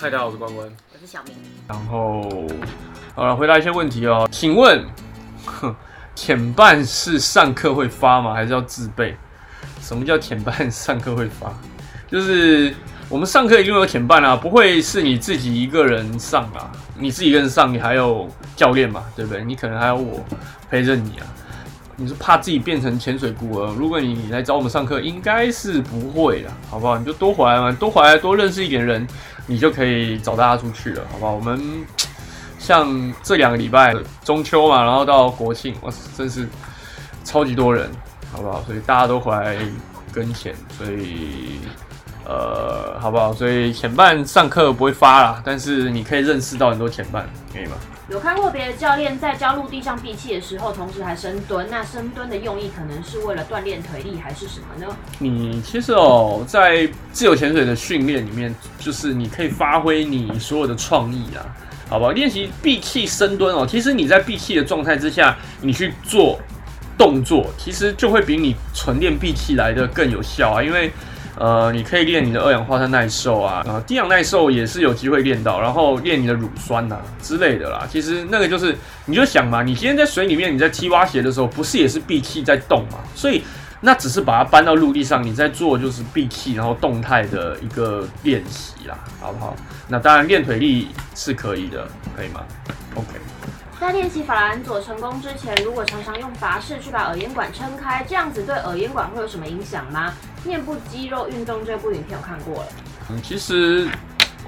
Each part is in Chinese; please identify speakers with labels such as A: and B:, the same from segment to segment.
A: 嗨，大家好，我是关关。
B: 我是小明。
A: 然后，好了，回答一些问题哦。请问，哼，潜办是上课会发吗？还是要自备？什么叫潜伴上课会发？就是我们上课一定有潜伴啊，不会是你自己一个人上啊。你自己一个人上，你还有教练嘛，对不对？你可能还有我陪着你啊。你是怕自己变成潜水孤儿？如果你来找我们上课，应该是不会的，好不好？你就多回来嘛，多回来多认识一点人，你就可以找大家出去了，好不好？我们 像这两个礼拜中秋嘛，然后到国庆，哇，真是超级多人，好不好？所以大家都回来跟前，所以呃，好不好？所以前半上课不会发啦，但是你可以认识到很多前半，可以吗？
B: 有看过别的教练在教陆地上闭气的时候，同时还深蹲。那深蹲的用意可能是为了锻炼腿力，还是什么呢？
A: 你其实哦，在自由潜水的训练里面，就是你可以发挥你所有的创意啊，好不好？练习闭气深蹲哦，其实你在闭气的状态之下，你去做动作，其实就会比你纯练闭气来的更有效啊，因为。呃，你可以练你的二氧化碳耐受啊，啊，低氧耐受也是有机会练到，然后练你的乳酸呐之类的啦。其实那个就是，你就想嘛，你今天在水里面，你在踢蛙鞋的时候，不是也是闭气在动嘛？所以那只是把它搬到陆地上，你在做就是闭气然后动态的一个练习啦，好不好？那当然练腿力是可以的，可以吗？OK。
B: 在练习法兰佐成功之前，如果常常用法式去把耳咽管撑开，这样子对耳咽管会有什么影响吗？面部肌肉运动这部影片我看过了。
A: 嗯，其实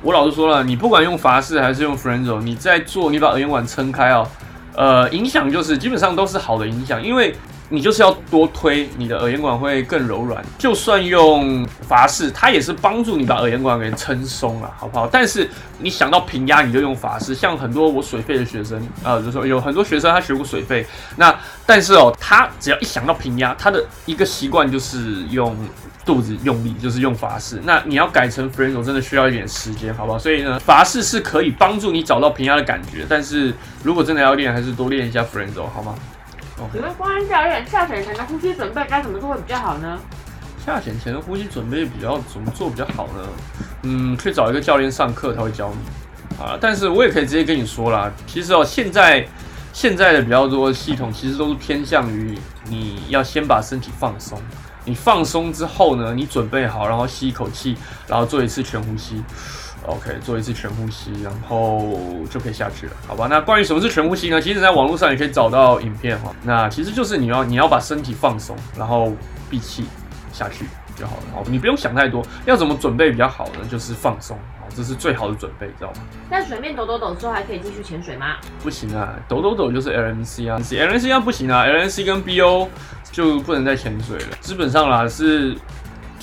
A: 我老实说了，你不管用法式还是用 f r e n z o 你在做，你把耳咽管撑开哦，呃，影响就是基本上都是好的影响，因为。你就是要多推，你的耳咽管会更柔软。就算用法式，它也是帮助你把耳咽管给撑松了，好不好？但是你想到平压，你就用法式。像很多我水肺的学生，呃，就说有很多学生他学过水肺，那但是哦，他只要一想到平压，他的一个习惯就是用肚子用力，就是用法式。那你要改成 f r e n z o 真的需要一点时间，好不好？所以呢，法式是可以帮助你找到平压的感觉，但是如果真的要练，还是多练一下 f r e n z o 好吗？
B: 请问关教练，下潜前的呼吸准备该怎么做会比较好呢？
A: 下潜前的呼吸准备比较怎么做比较好呢？嗯，去找一个教练上课，他会教你啊。但是我也可以直接跟你说啦，其实哦，现在现在的比较多系统其实都是偏向于你要先把身体放松，你放松之后呢，你准备好，然后吸一口气，然后做一次全呼吸。OK，做一次全呼吸，然后就可以下去了，好吧？那关于什么是全呼吸呢？其实，在网络上也可以找到影片哈。那其实就是你要你要把身体放松，然后闭气下去就好了。好，你不用想太多。要怎么准备比较好呢？就是放松，好，这是最好的准备，知道吗？
B: 在水面抖抖抖之后，还可以继续潜水吗？
A: 不行啊，抖抖抖就是 LNC 啊，LNC 啊不行啊，LNC 跟 BO 就不能再潜水了。基本上啦是。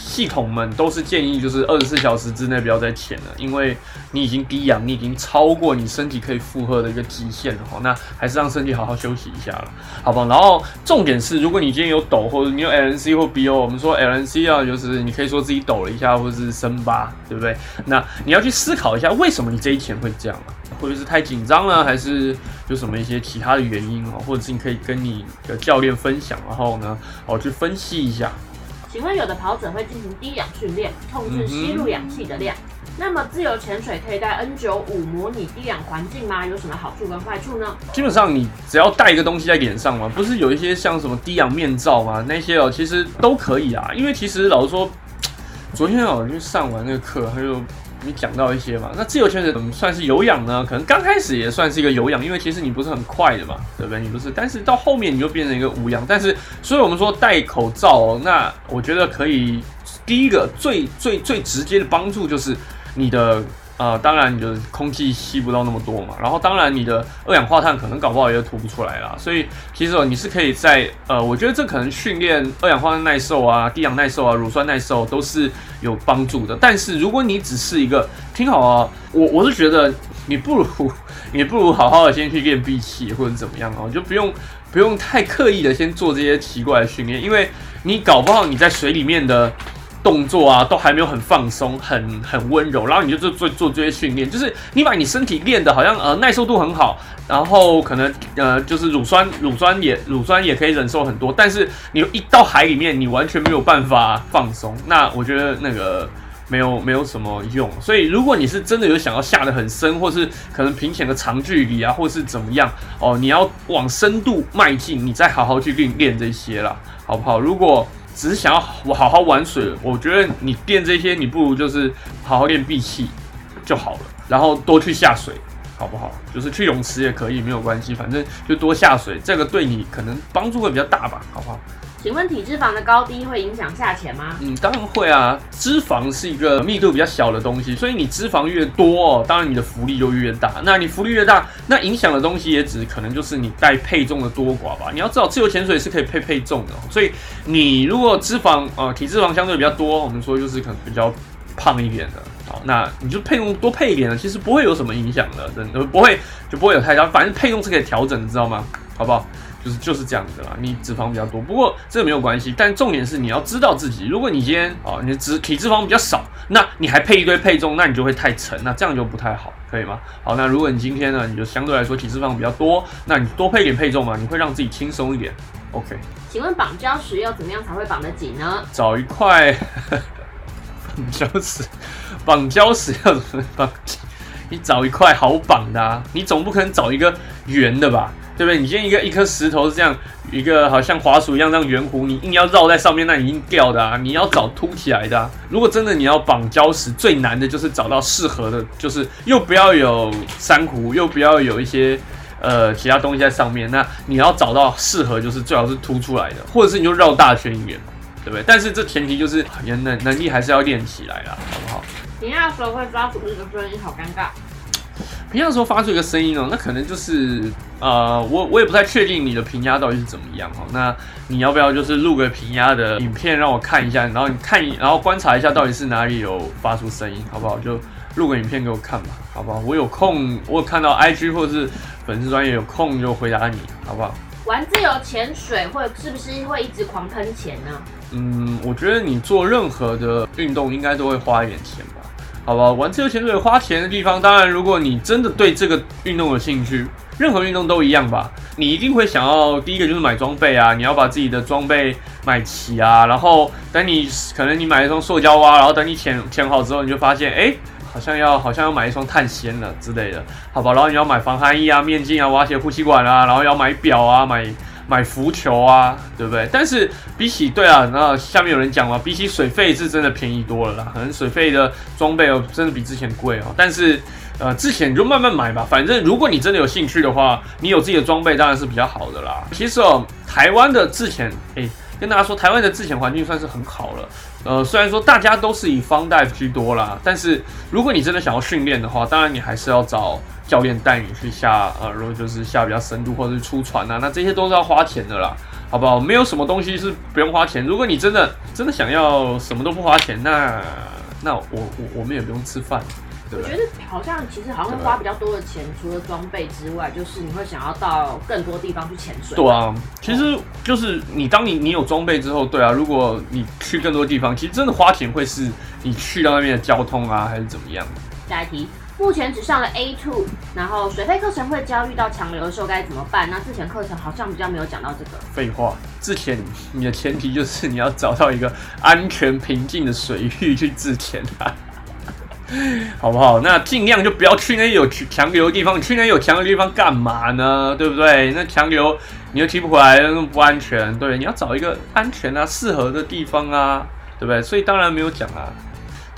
A: 系统们都是建议，就是二十四小时之内不要再潜了，因为你已经低氧，你已经超过你身体可以负荷的一个极限了哈。那还是让身体好好休息一下了，好不好？然后重点是，如果你今天有抖，或者你有 LNC 或 BO，我们说 LNC 啊，就是你可以说自己抖了一下，或者是深巴，对不对？那你要去思考一下，为什么你这一潜会这样啊？会不会是太紧张了，还是有什么一些其他的原因哦？或者是你可以跟你的教练分享，然后呢，哦去分析一下。
B: 请问有的跑者会进行低氧训练，控制吸入氧气的量。那么自由潜水可以带 N 九五模拟低氧环境吗？有什么好处跟坏处呢？
A: 基本上你只要带一个东西在脸上嘛，不是有一些像什么低氧面罩吗？那些哦，其实都可以啊。因为其实老实说，昨天哦去上完那个课，他就。你讲到一些嘛，那自由潜水怎么算是有氧呢？可能刚开始也算是一个有氧，因为其实你不是很快的嘛，对不对？你不是，但是到后面你就变成一个无氧。但是，所以我们说戴口罩，那我觉得可以，第一个最最最直接的帮助就是你的。呃，当然你的空气吸不到那么多嘛，然后当然你的二氧化碳可能搞不好也吐不出来啦，所以其实，你是可以在呃，我觉得这可能训练二氧化碳耐受啊、低氧耐受啊、乳酸耐受都是有帮助的。但是如果你只是一个听好啊，我我是觉得你不如 你不如好好的先去练闭气或者怎么样哦，就不用不用太刻意的先做这些奇怪的训练，因为你搞不好你在水里面的。动作啊，都还没有很放松，很很温柔，然后你就做做做这些训练，就是你把你身体练的好像呃耐受度很好，然后可能呃就是乳酸乳酸也乳酸也可以忍受很多，但是你一到海里面，你完全没有办法放松，那我觉得那个没有没有什么用。所以如果你是真的有想要下的很深，或是可能平潜的长距离啊，或是怎么样哦，你要往深度迈进，你再好好去练练这些啦，好不好？如果只是想要我好好玩水，我觉得你练这些，你不如就是好好练闭气就好了，然后多去下水。好不好？就是去泳池也可以，没有关系，反正就多下水，这个对你可能帮助会比较大吧，好不好？
B: 请问体脂肪的高低会影响下潜吗？
A: 嗯，当然会啊。脂肪是一个密度比较小的东西，所以你脂肪越多，当然你的浮力就越大。那你浮力越大，那影响的东西也只可能就是你带配重的多寡吧。你要知道，自由潜水是可以配配重的，所以你如果脂肪呃体脂肪相对比较多，我们说就是可能比较胖一点的。好，那你就配重多配一点呢，其实不会有什么影响的，真的不会就不会有太大，反正配重是可以调整，你知道吗？好不好？就是就是这样子啦。你脂肪比较多，不过这个没有关系，但重点是你要知道自己，如果你今天哦，你的脂体脂肪比较少，那你还配一堆配重，那你就会太沉，那这样就不太好，可以吗？好，那如果你今天呢，你就相对来说体脂肪比较多，那你多配点配重嘛，你会让自己轻松一点。OK。
B: 请问绑胶时要怎么样才会绑得紧呢？
A: 找一块。绑胶时，绑胶时要怎么绑？你找一块好绑的啊！你总不可能找一个圆的吧？对不对？你先一个一颗石头是这样，一个好像滑鼠一样这样圆弧，你硬要绕在上面，那一定掉的啊！你要找凸起来的。啊如果真的你要绑礁石，最难的就是找到适合的，就是又不要有珊瑚，又不要有一些呃其他东西在上面。那你要找到适合，就是最好是凸出来的，或者是你就绕大圈圆。对不对？但是这前提就是能能能力还是要练起来啦，好不好？
B: 平压的时候会发出一个声音，好尴尬。
A: 平压的时候发出一个声音哦，那可能就是呃，我我也不太确定你的平压到底是怎么样哦。那你要不要就是录个平压的影片让我看一下，然后你看，然后观察一下到底是哪里有发出声音，好不好？就录个影片给我看吧，好不好？我有空，我有看到 IG 或者是粉丝专业有空就回答你，好不好？
B: 玩自由潜水会是不是会一直狂喷钱呢？
A: 嗯，我觉得你做任何的运动应该都会花一点钱吧？好吧，玩自由潜水花钱的地方，当然如果你真的对这个运动有兴趣，任何运动都一样吧？你一定会想要第一个就是买装备啊，你要把自己的装备买齐啊，然后等你可能你买一双塑胶蛙，然后等你潜潜好之后，你就发现哎。好像要好像要买一双碳纤了之类的，好吧，然后你要买防寒衣啊、面镜啊、挖鞋呼吸管啊，然后要买表啊、买买浮球啊，对不对？但是比起对啊，那下面有人讲了，比起水费是真的便宜多了啦，可能水费的装备哦，真的比之前贵哦。但是呃，之前你就慢慢买吧，反正如果你真的有兴趣的话，你有自己的装备当然是比较好的啦。其实哦，台湾的之前诶。跟大家说，台湾的自潜环境算是很好了。呃，虽然说大家都是以方代居多啦，但是如果你真的想要训练的话，当然你还是要找教练带你去下。呃，如果就是下比较深度或者是出船啊，那这些都是要花钱的啦，好不好？没有什么东西是不用花钱。如果你真的真的想要什么都不花钱，那那我我我们也不用吃饭。
B: 我觉得好像其实好像会花比较多的钱，除了装备之外，就是你会想要到更多地方去潜水。
A: 对啊，其实就是你当你你有装备之后，对啊，如果你去更多地方，其实真的花钱会是你去到那边的交通啊，还是怎么样？
B: 下一题，目前只上了 A two，然后水费课程会教遇到强流的时候该怎么办？那之前课程好像比较没有讲到这个。
A: 废话，之前你的前提就是你要找到一个安全平静的水域去自潜啊。好不好？那尽量就不要去那些有强流的地方。你去那些有强流的地方干嘛呢？对不对？那强流你又提不回来，那不安全。对，你要找一个安全啊、适合的地方啊，对不对？所以当然没有讲啊。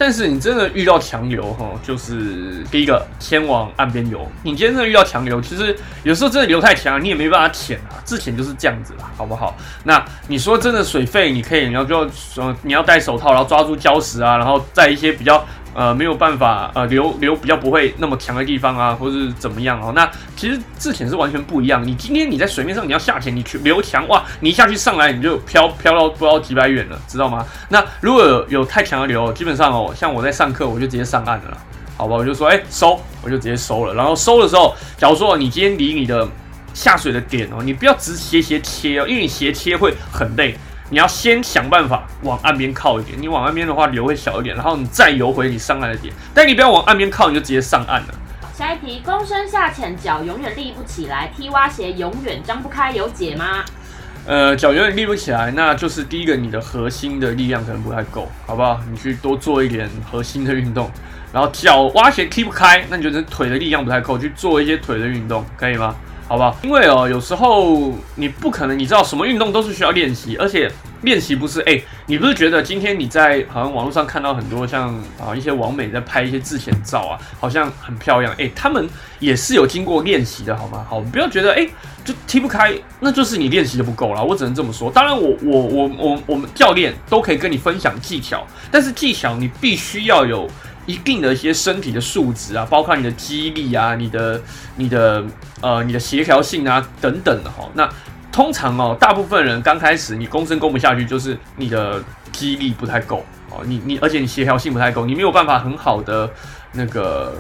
A: 但是你真的遇到强流哈，就是第一个先往岸边游。你今天真的遇到强流，其实有时候真的流太强，你也没办法潜啊。之前就是这样子啦，好不好？那你说真的水费，你可以，你要就说你要戴手套，然后抓住礁石啊，然后在一些比较。呃，没有办法，呃，流流比较不会那么强的地方啊，或者是怎么样哦？那其实自潜是完全不一样。你今天你在水面上你要下潜，你去流强哇，你一下去上来你就飘飘到不知道几百远了，知道吗？那如果有有太强的流，基本上哦，像我在上课，我就直接上岸了，好吧？我就说，哎，收，我就直接收了。然后收的时候，假如说你今天离你的下水的点哦，你不要直斜斜切哦，因为你斜切会很累。你要先想办法往岸边靠一点，你往岸边的话流会小一点，然后你再游回你上岸的点。但你不要往岸边靠，你就直接上岸了。
B: 下一题，躬身下潜，脚永远立不起来，踢蛙鞋永远张不开，有解吗？
A: 呃，脚永远立不起来，那就是第一个，你的核心的力量可能不太够，好不好？你去多做一点核心的运动，然后脚蛙鞋踢不开，那你就是腿的力量不太够，去做一些腿的运动，可以吗？好吧，因为哦，有时候你不可能，你知道什么运动都是需要练习，而且练习不是哎，你不是觉得今天你在好像网络上看到很多像啊一些网美在拍一些自前照啊，好像很漂亮哎，他们也是有经过练习的好吗？好，不要觉得哎就踢不开，那就是你练习的不够了，我只能这么说。当然，我我我我我们教练都可以跟你分享技巧，但是技巧你必须要有。一定的一些身体的素质啊，包括你的肌力啊，你的、你的呃、你的协调性啊等等的哈。那通常哦，大部分人刚开始你弓身弓不下去，就是你的肌力不太够哦，你你而且你协调性不太够，你没有办法很好的那个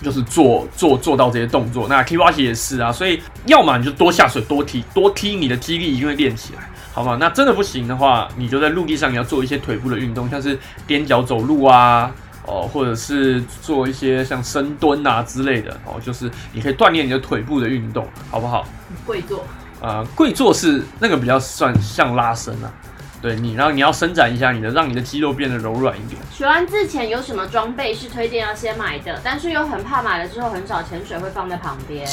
A: 就是做做做到这些动作。那 K 八 T 也是啊，所以要么你就多下水多踢多踢，你的肌力一定会练起来，好吗？那真的不行的话，你就在陆地上你要做一些腿部的运动，像是踮脚走路啊。哦，或者是做一些像深蹲啊之类的哦，就是你可以锻炼你的腿部的运动，好不好？
B: 跪坐
A: 啊，跪坐是那个比较算像拉伸啊，对你，然后你要伸展一下你的，让你的肌肉变得柔软一点。
B: 学完之前有什么装备是推荐要先买的？但是又很怕买了之后很少潜水会放在旁边。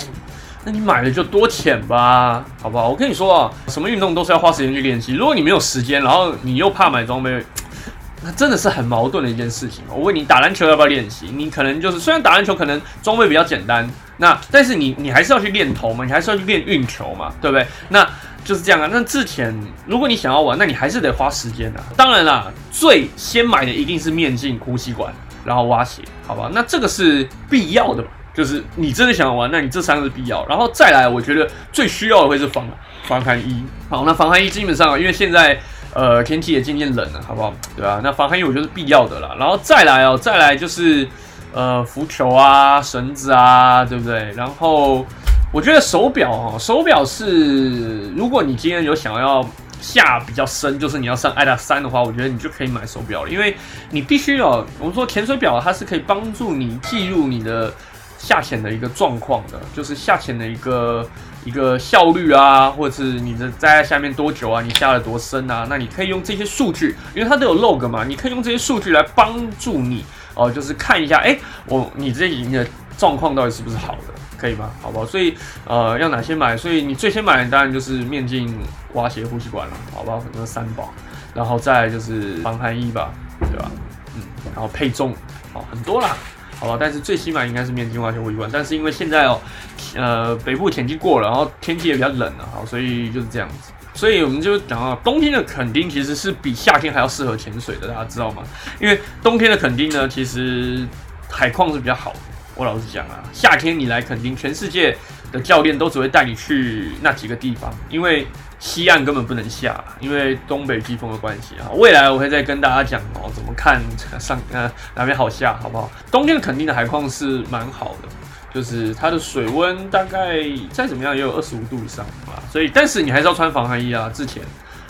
A: 那你买了就多潜吧，好不好？我跟你说啊，什么运动都是要花时间去练习。如果你没有时间，然后你又怕买装备。那真的是很矛盾的一件事情。我问你，打篮球要不要练习？你可能就是虽然打篮球可能装备比较简单，那但是你你还是要去练投嘛，你还是要去练运球嘛，对不对？那就是这样啊。那之前如果你想要玩，那你还是得花时间的。当然啦，最先买的一定是面镜、呼吸管，然后蛙鞋，好吧？那这个是必要的嘛？就是你真的想要玩，那你这三个是必要。然后再来，我觉得最需要的会是防防寒衣。好，那防寒衣基本上因为现在。呃，天气也渐渐冷了，好不好？对啊，那防寒衣我觉得是必要的啦。然后再来哦，再来就是呃浮球啊、绳子啊，对不对？然后我觉得手表哦，手表是如果你今天有想要下比较深，就是你要上爱达三的话，我觉得你就可以买手表了，因为你必须哦，我们说潜水表它是可以帮助你记录你的下潜的一个状况的，就是下潜的一个。一个效率啊，或者是你的在下面多久啊，你下了多深啊？那你可以用这些数据，因为它都有 log 嘛，你可以用这些数据来帮助你哦，就是看一下，哎，我你这你的状况到底是不是好的，可以吗？好不好？所以呃，要哪些买？所以你最先买的当然就是面镜、蛙鞋、呼吸管了，好不好？那三宝，然后再就是防寒衣吧，对吧？嗯，然后配重，好很多啦。好吧，但是最起码应该是面筋蛙鞋呼吸管，但是因为现在哦，呃，北部天气过了，然后天气也比较冷了，好，所以就是这样子。所以我们就讲到冬天的垦丁其实是比夏天还要适合潜水的，大家知道吗？因为冬天的垦丁呢，其实海况是比较好的。我老实讲啊，夏天你来垦丁，全世界的教练都只会带你去那几个地方，因为。西岸根本不能下，因为东北季风的关系啊。未来我会再跟大家讲哦，怎么看上呃哪边好下，好不好？冬天肯定的海况是蛮好的，就是它的水温大概再怎么样也有二十五度以上吧。所以，但是你还是要穿防寒衣啊，之前，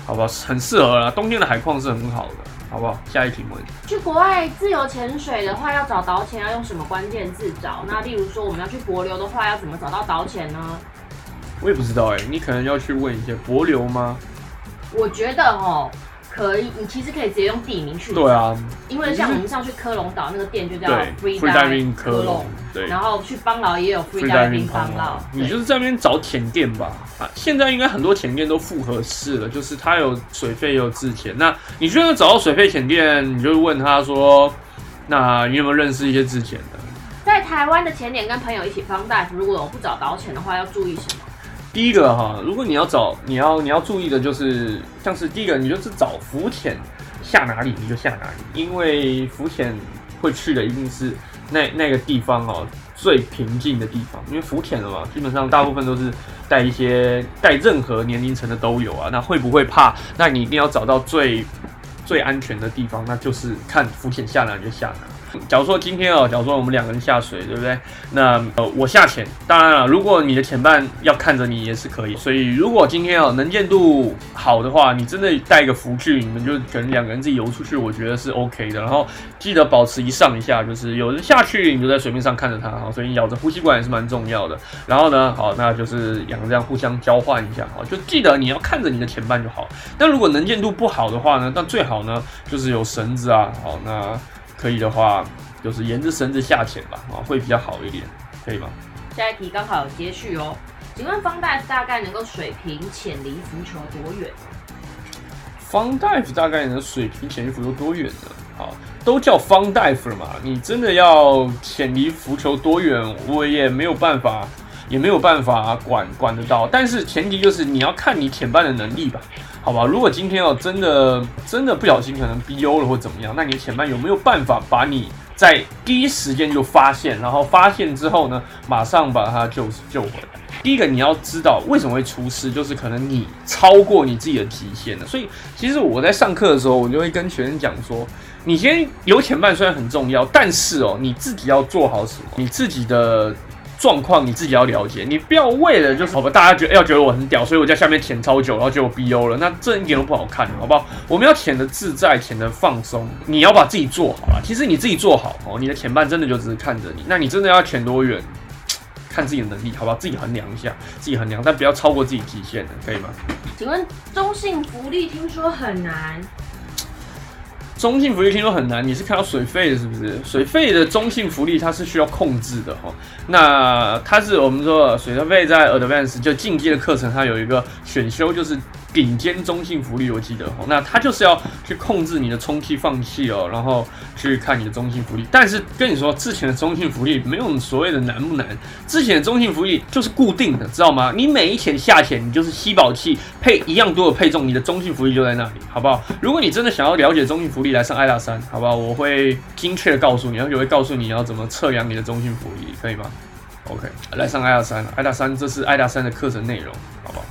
A: 好不好？很适合啦，冬天的海况是很好的，好不好？下一题问。
B: 去国外自由潜水的话，要找导潜要用什么关键字找？那例如说我们要去柏流的话，要怎么找到导潜呢？
A: 我也不知道哎，你可能要去问一些博流吗？
B: 我觉得哦，可以，你其实可以直接用地名去。
A: 对啊，
B: 因为像我们上去科隆岛那个店就叫 Free Diving 科隆，对。然后去邦劳也有 Free Diving 邦劳，
A: 你就是在那边找甜店吧。啊，现在应该很多甜店都复合式了，就是它有水费也有自潜。那你觉得找到水费甜店，你就问他说，那你有没有认识一些自潜的？
B: 在台湾的潜点跟朋友一起放大夫，如果我不找导潜的话，要注意什么？
A: 第一个哈，如果你要找，你要你要注意的就是，像是第一个，你就是找浮潜下哪里你就下哪里，因为浮潜会去的一定是那那个地方哦最平静的地方，因为浮潜了嘛，基本上大部分都是带一些带任何年龄层的都有啊，那会不会怕？那你一定要找到最最安全的地方，那就是看浮潜下哪就下哪。假如说今天哦，假如说我们两个人下水，对不对？那呃，我下潜，当然了，如果你的潜伴要看着你也是可以。所以如果今天哦能见度好的话，你真的带一个浮具，你们就可能两个人自己游出去，我觉得是 OK 的。然后记得保持一上一下，就是有人下去，你就在水面上看着他，好，所以你咬着呼吸管也是蛮重要的。然后呢，好，那就是两个这样互相交换一下，好，就记得你要看着你的潜伴就好。但如果能见度不好的话呢，那最好呢就是有绳子啊，好，那可以的话就是沿着绳子下潜吧，啊，会比较好一点，可以吗？
B: 下一题刚好有接续哦，请问方大夫大概能够水平潜离浮球多远？
A: 方大夫大概能水平潜离浮球多远呢？好，都叫方大夫了嘛，你真的要潜离浮球多远，我也没有办法。也没有办法管管得到，但是前提就是你要看你潜伴的能力吧，好吧？如果今天哦真的真的不小心可能 BO 了或怎么样，那你的潜伴有没有办法把你在第一时间就发现，然后发现之后呢，马上把它救救回来？第一个你要知道为什么会出事，就是可能你超过你自己的极限了。所以其实我在上课的时候，我就会跟学生讲说，你先有潜伴虽然很重要，但是哦你自己要做好什么，你自己的。状况你自己要了解，你不要为了就是好吧，大家觉得要觉得我很屌，所以我在下面潜超久，然后结果 BO 了，那这一点都不好看，好不好？我们要潜的自在，潜的放松，你要把自己做好了。其实你自己做好哦，你的潜伴真的就只是看着你，那你真的要潜多远，看自己的能力，好不好？自己衡量一下，自己衡量，但不要超过自己极限的，可以吗？
B: 请问中性福利听说很难。
A: 中性浮力听说很难，你是看到水费的是不是？水费的中性浮力它是需要控制的哈。那它是我们说水费在 Advanced 就进阶的课程，它有一个选修就是。顶尖中性浮力，我记得哦，那它就是要去控制你的充气放气哦，然后去看你的中性浮力。但是跟你说，之前的中性浮力没有所谓的难不难，之前的中性浮力就是固定的，知道吗？你每一潜下潜，你就是吸饱气配一样多的配重，你的中性浮力就在那里，好不好？如果你真的想要了解中性浮力，来上爱大三，好不好？我会精确的告诉你，而且会告诉你要怎么测量你的中性浮力，可以吗？OK，来上爱大三，爱大三，这是爱大三的课程内容，好不好？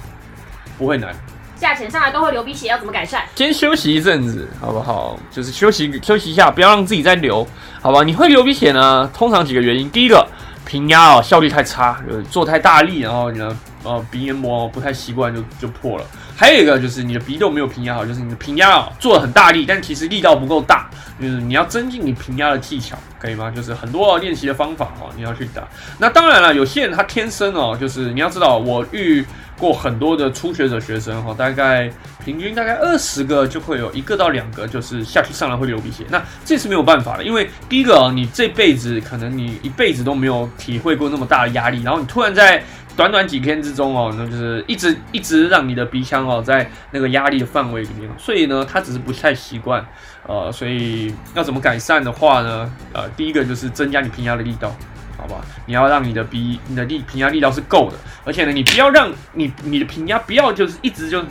A: 不会难。
B: 价钱上来都会流鼻血，要怎么改善？
A: 先休息一阵子，好不好？就是休息休息一下，不要让自己再流，好吧？你会流鼻血呢？通常几个原因，第一个平压哦效率太差，呃做太大力，然后你的呃鼻黏膜不太习惯就就破了。还有一个就是你的鼻窦没有平压好，就是你的平压哦做的很大力，但其实力道不够大，就是你要增进你平压的技巧，可以吗？就是很多练习的方法哦，你要去打。那当然了，有些人他天生哦，就是你要知道我遇。过很多的初学者学生哈，大概平均大概二十个就会有一个到两个，就是下去上来会流鼻血。那这是没有办法的，因为第一个啊，你这辈子可能你一辈子都没有体会过那么大的压力，然后你突然在短短几天之中哦，那就是一直一直让你的鼻腔哦在那个压力的范围里面，所以呢，他只是不太习惯，呃，所以要怎么改善的话呢？呃，第一个就是增加你平压的力道。好吧，你要让你的鼻、你的力平压力道是够的，而且呢，你不要让你你的平压不要就是一直就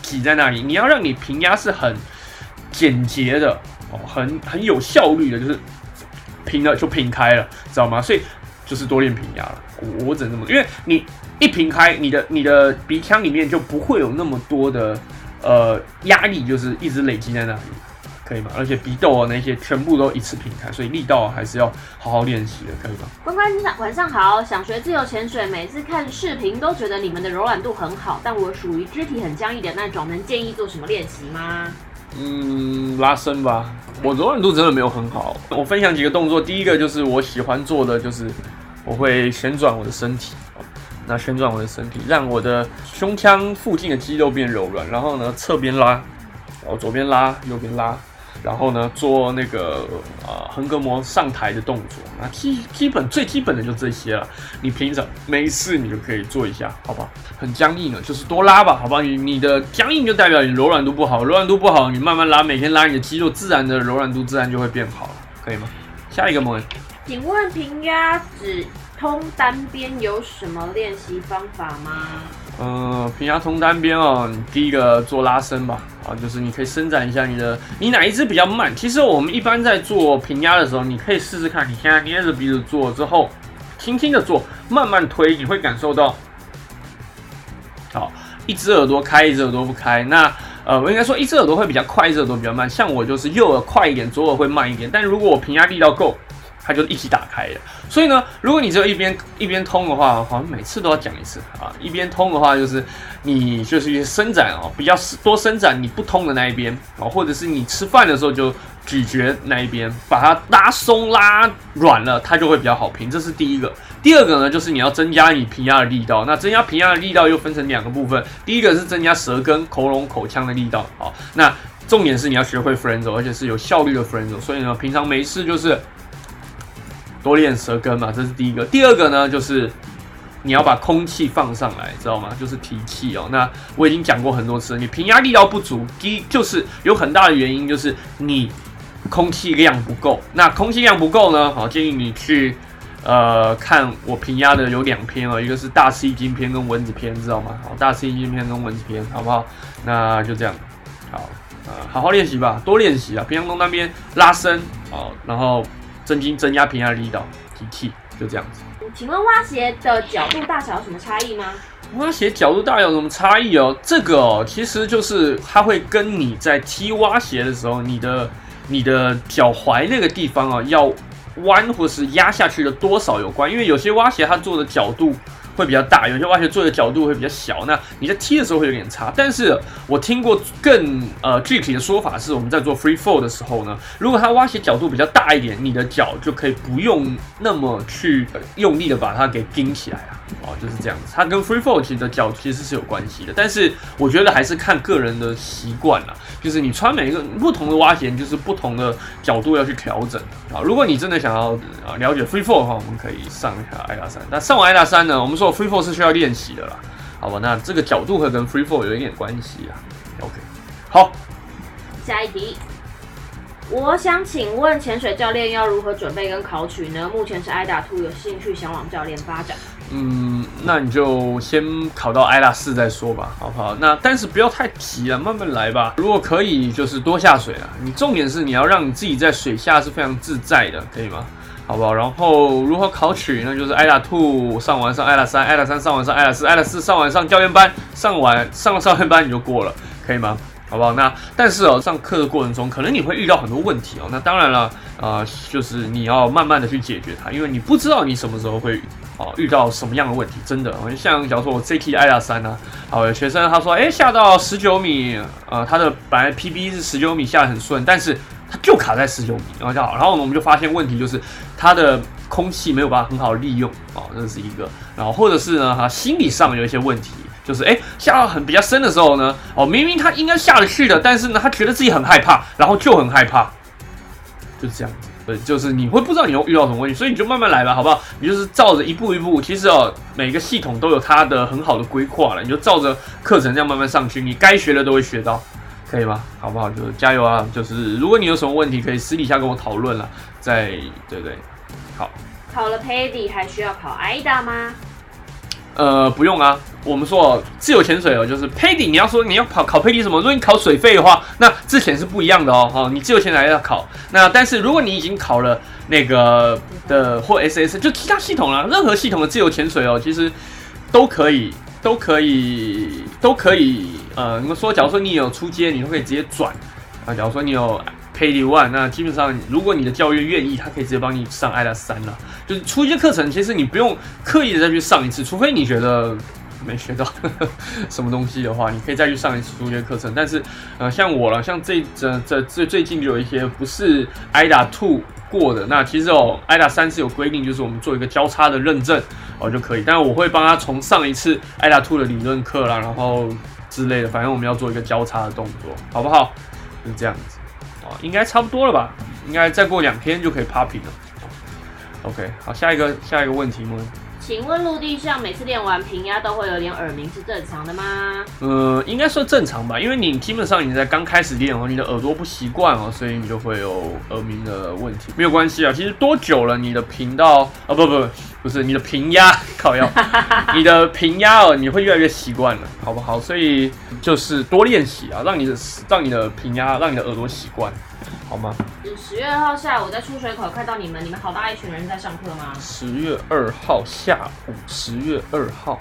A: 挤在那里，你要让你平压是很简洁的哦，很很有效率的，就是平了就平开了，知道吗？所以就是多练平压了。我我只能这么，因为你一平开，你的你的鼻腔里面就不会有那么多的呃压力，就是一直累积在那里。可以吗？而且鼻窦啊那些全部都一次平开，所以力道还是要好好练习的，可以吗？
B: 关关晚上好，想学自由潜水，每次看视频都觉得你们的柔软度很好，但我属于肢体很僵硬的那种，能建议做什么练习吗？
A: 嗯，拉伸吧。我柔软度真的没有很好。我分享几个动作，第一个就是我喜欢做的，就是我会旋转我的身体，那旋转我的身体，让我的胸腔附近的肌肉变柔软，然后呢侧边拉，然后左边拉，右边拉。然后呢，做那个呃横膈膜上抬的动作，那基基本最基本的就这些了。你平常没事你就可以做一下，好不好？很僵硬的，就是多拉吧，好吧？你你的僵硬就代表你柔软度不好，柔软度不好，你慢慢拉，每天拉你的肌肉，自然的柔软度自然就会变好了，可以吗？下一个问
B: 请问平压只通单边有什么练习方法吗？
A: 嗯，平压通单边哦，你第一个做拉伸吧，啊，就是你可以伸展一下你的，你哪一只比较慢？其实我们一般在做平压的时候，你可以试试看，你现在捏着鼻子做之后，轻轻的做，慢慢推，你会感受到，好，一只耳朵开，一只耳朵不开。那呃，我应该说一只耳朵会比较快，一只耳朵比较慢。像我就是右耳快一点，左耳会慢一点。但如果我平压力道够，它就一起打开了。所以呢，如果你只有一边一边通的话，好像每次都要讲一次啊。一边通的话，就是你就是伸展哦，比较多伸展你不通的那一边啊，或者是你吃饭的时候就咀嚼那一边，把它拉松拉软了，它就会比较好平。这是第一个。第二个呢，就是你要增加你平压的力道。那增加平压的力道又分成两个部分，第一个是增加舌根、喉咙、口腔的力道。好，那重点是你要学会 f r e n z o 而且是有效率的 f r e n z o 所以呢，平常没事就是多练舌根嘛，这是第一个。第二个呢，就是你要把空气放上来，知道吗？就是提气哦。那我已经讲过很多次，你平压力道不足，第一就是有很大的原因就是你空气量不够。那空气量不够呢，好，建议你去。呃，看我平压的有两篇哦，一个是大 C 金篇跟蚊子篇，知道吗？好，大 C 金篇跟蚊子篇，好不好？那就这样，好，呃，好好练习吧，多练习啊，平阳洞那边拉伸，好，然后增筋增压平压力道，提气，就这样子。
B: 请问蛙鞋的角度大小有什么差异吗？
A: 蛙鞋角度大小有什么差异哦？这个哦，其实就是它会跟你在踢蛙鞋的时候，你的你的脚踝那个地方啊要。弯或是压下去的多少有关，因为有些蛙鞋它做的角度会比较大，有些挖掘做的角度会比较小，那你在踢的时候会有点差。但是我听过更呃具体的说法是，我们在做 free fall 的时候呢，如果它挖鞋角度比较大一点，你的脚就可以不用那么去用力的把它给钉起来啊。哦，就是这样子，它跟 free fall 其实的脚其实是有关系的，但是我觉得还是看个人的习惯啦。就是你穿每一个不同的蛙鞋，就是不同的角度要去调整啊。如果你真的想要啊了解 free fall 的话，我们可以上一下艾达三。那上完艾达三呢，我们说 free fall 是需要练习的啦，好吧？那这个角度会跟 free fall 有一点关系啊。OK，好，
B: 下一题。我想请问潜水教练要如何准备跟考取呢？目前是 IDA 2有兴趣想往教练发展。
A: 嗯，那你就先考到 IDA 四再说吧，好不好？那但是不要太急啊，慢慢来吧。如果可以，就是多下水啊。你重点是你要让你自己在水下是非常自在的，可以吗？好不好？然后如何考取？那就是 IDA Two 上完上 IDA 三，IDA 三上完上 IDA 四，IDA 四上完上教练班，上完上了教练班你就过了，可以吗？好不好？那但是哦，上课的过程中，可能你会遇到很多问题哦。那当然了，啊，就是你要慢慢的去解决它，因为你不知道你什么时候会哦遇到什么样的问题。真的，像假如说我 ZT 艾达三呢，好，有学生他说，哎，下到十九米，呃，他的本来 PB 是十九米下的很顺，但是他就卡在十九米，然后就好，然后呢我们就发现问题就是他的空气没有办法很好利用，哦，这是一个，然后或者是呢，他心理上有一些问题。就是哎，下到很比较深的时候呢，哦，明明他应该下得去的，但是呢，他觉得自己很害怕，然后就很害怕，就是这样。对，就是你会不知道你会遇到什么问题，所以你就慢慢来吧，好不好？你就是照着一步一步，其实哦，每个系统都有它的很好的规划了，你就照着课程这样慢慢上去，你该学的都会学到，可以吗？好不好？就是加油啊！就是如果你有什么问题，可以私底下跟我讨论了，再对对，好。
B: 考了 PADI 还需要考 IDA 吗？
A: 呃，不用啊。我们说自由潜水哦，就是配底。你要说你要考考配底什么？如果你考水费的话，那之前是不一样的哦。哈，你自由潜水要考。那但是如果你已经考了那个的或 SS，就其他系统了，任何系统的自由潜水哦，其实都可以，都可以，都可以。呃，你们说，假如说你有出街，你都可以直接转啊。假如说你有。K D One，那基本上如果你的教员愿意，他可以直接帮你上 IDA 三了。就是初阶课程，其实你不用刻意的再去上一次，除非你觉得没学到 什么东西的话，你可以再去上一次初阶课程。但是，呃，像我了，像这这这最最近就有一些不是 I 打 Two 过的，那其实哦，IDA 三是有规定，就是我们做一个交叉的认证哦就可以。但我会帮他重上一次 IDA Two 的理论课啦，然后之类的，反正我们要做一个交叉的动作，好不好？就这样子。应该差不多了吧？应该再过两天就可以 popping 了。OK，好，下一个下一个问题吗？
B: 请问陆地上每次练完平压都会有点耳鸣，是正常的吗？
A: 呃，应该算正常吧，因为你基本上你在刚开始练哦，你的耳朵不习惯哦，所以你就会有耳鸣的问题。没有关系啊，其实多久了，你的频道啊，不不不是你的平压靠腰，你的平压哦，你会越来越习惯了，好不好？所以就是多练习啊，让你的让你的平压，让你的耳朵习惯。好吗？
B: 十月二号下午在出水口看到你们，你们好大一群人在上课吗？
A: 十月二号下午，十月二号，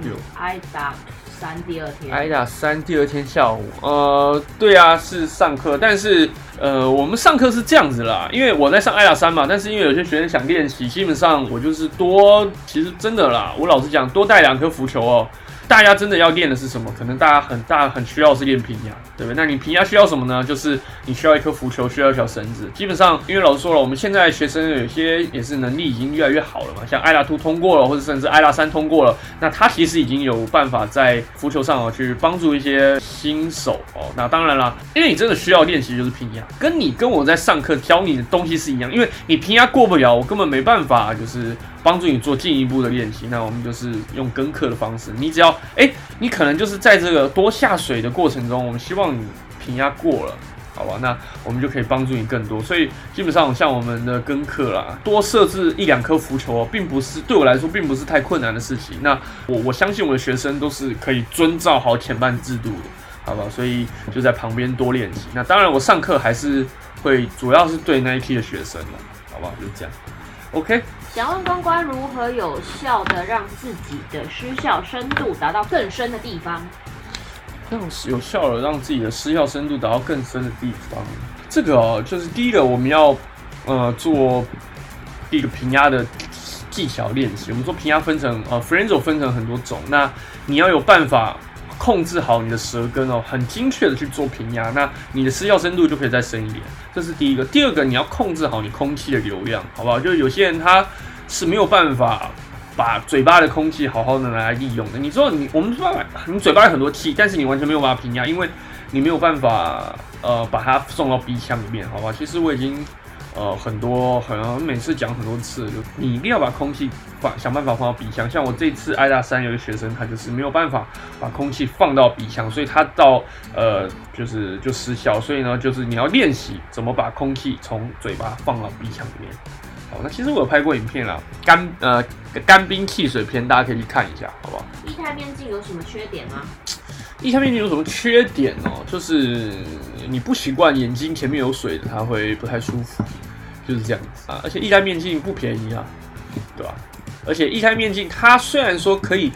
B: 有。I 打三第二天，
A: 挨打三第二天下午，呃，对啊，是上课，但是呃，我们上课是这样子啦，因为我在上挨打三嘛，但是因为有些学生想练习，基本上我就是多，其实真的啦，我老实讲，多带两颗浮球哦。大家真的要练的是什么？可能大家很大很需要是练平压，对不对？那你平压需要什么呢？就是你需要一颗浮球，需要一条绳子。基本上，因为老师说了，我们现在学生有些也是能力已经越来越好了嘛，像艾拉图通过了，或者甚至艾拉三通过了，那他其实已经有办法在浮球上哦去帮助一些新手哦。那当然了，因为你真的需要练习就是平压，跟你跟我在上课教你的东西是一样，因为你平压过不了，我根本没办法就是。帮助你做进一步的练习，那我们就是用跟课的方式。你只要哎，你可能就是在这个多下水的过程中，我们希望你平压过了，好吧？那我们就可以帮助你更多。所以基本上像我们的跟课啦，多设置一两颗浮球，并不是对我来说并不是太困难的事情。那我我相信我的学生都是可以遵照好前半制度的，好吧？所以就在旁边多练习。那当然我上课还是会主要是对那一批的学生的，好不好？就这样。OK。
B: 想问关关如何有效的让自己的失效深度达到更深的地方？
A: 让有效的让自己的失效深度达到更深的地方，这个哦，就是第一个我们要呃做一个平压的技巧练习。我们说平压分成呃 f r e n z o 分成很多种，那你要有办法控制好你的舌根哦，很精确的去做平压，那你的失效深度就可以再深一点。这是第一个。第二个，你要控制好你空气的流量，好不好？就是有些人他。是没有办法把嘴巴的空气好好的拿来利用的。你知道，你我们说，你嘴巴有很多气，但是你完全没有办法平压，因为你没有办法呃把它送到鼻腔里面，好吧？其实我已经呃很多，好像每次讲很多次，就你一定要把空气放想办法放到鼻腔。像我这次挨大三有个学生，他就是没有办法把空气放到鼻腔，所以他到呃就是就失效。所以呢，就是你要练习怎么把空气从嘴巴放到鼻腔里面。好那其实我有拍过影片啦，干呃干冰汽水片，大家可以去看一下，好不好？
B: 液态面镜有什么缺点吗？
A: 液态面镜有什么缺点哦？就是你不习惯眼睛前面有水的，它会不太舒服，就是这样子啊。而且液态面镜不便宜啊，对吧？而且液态面镜它虽然说可以。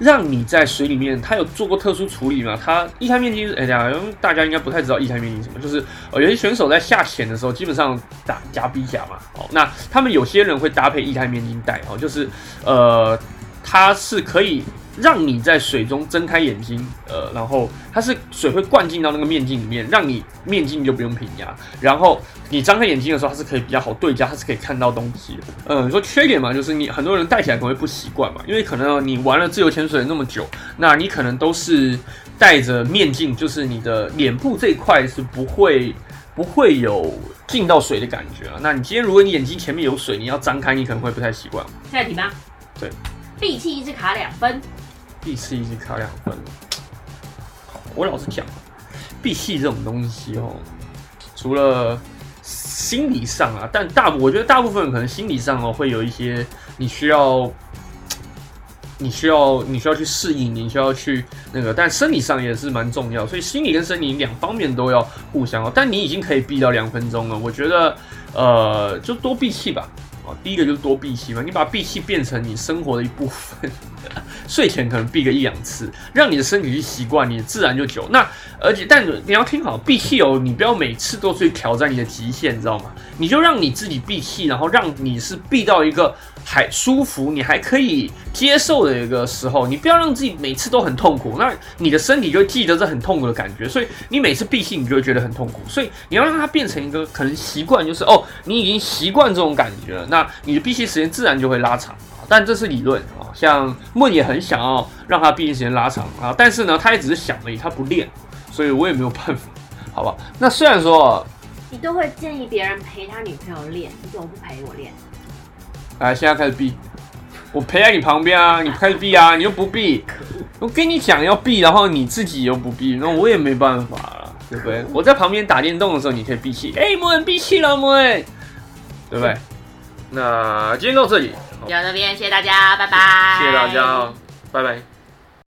A: 让你在水里面，它有做过特殊处理嘛？它液态面镜，哎呀，大家应该不太知道液态面镜什么，就是呃，有些选手在下潜的时候，基本上打夹鼻夹嘛，哦，那他们有些人会搭配液态面镜戴，哦，就是呃，它是可以。让你在水中睁开眼睛，呃，然后它是水会灌进到那个面镜里面，让你面镜就不用平压。然后你张开眼睛的时候，它是可以比较好对焦，它是可以看到东西的。嗯，你说缺点嘛，就是你很多人戴起来可能会不习惯嘛，因为可能你玩了自由潜水那么久，那你可能都是戴着面镜，就是你的脸部这一块是不会不会有进到水的感觉啊。那你今天如果你眼睛前面有水，你要张开，你可能会不太习惯。
B: 下一题吧？
A: 对，
B: 闭气一直卡两分。
A: 闭气一直卡两分，我老实讲，闭气这种东西哦，除了心理上啊，但大我觉得大部分可能心理上哦会有一些你需要，你需要你需要去适应，你需要去那个，但生理上也是蛮重要，所以心理跟生理两方面都要互相哦。但你已经可以闭到两分钟了，我觉得呃就多闭气吧。哦，第一个就是多闭气嘛，你把闭气变成你生活的一部分，睡前可能闭个一两次，让你的身体去习惯，你自然就久。那而且，但你要听好，闭气哦，你不要每次都去挑战你的极限，你知道吗？你就让你自己闭气，然后让你是闭到一个还舒服，你还可以接受的一个时候，你不要让自己每次都很痛苦，那你的身体就记得这很痛苦的感觉，所以你每次闭气，你就会觉得很痛苦。所以你要让它变成一个可能习惯，就是哦，你已经习惯这种感觉了。那你的闭气时间自然就会拉长，但这是理论啊。像梦也很想要让他闭气时间拉长啊，但是呢，他也只是想而已，他不练，所以我也没有办法，好吧？那虽然说
B: 你都会建议别人陪他女朋友练，你怎么不陪我练？
A: 来，现在开始闭，我陪在你旁边啊，你开始闭啊，你又不闭，我跟你讲要闭，然后你自己又不闭，那我也没办法了，对不对？我在旁边打电动的时候，你可以闭气，哎，莫恩闭气了，莫恩，对不对？那今天到这里，
B: 就到这边，谢谢大家，拜拜。
A: 谢谢大家，拜拜。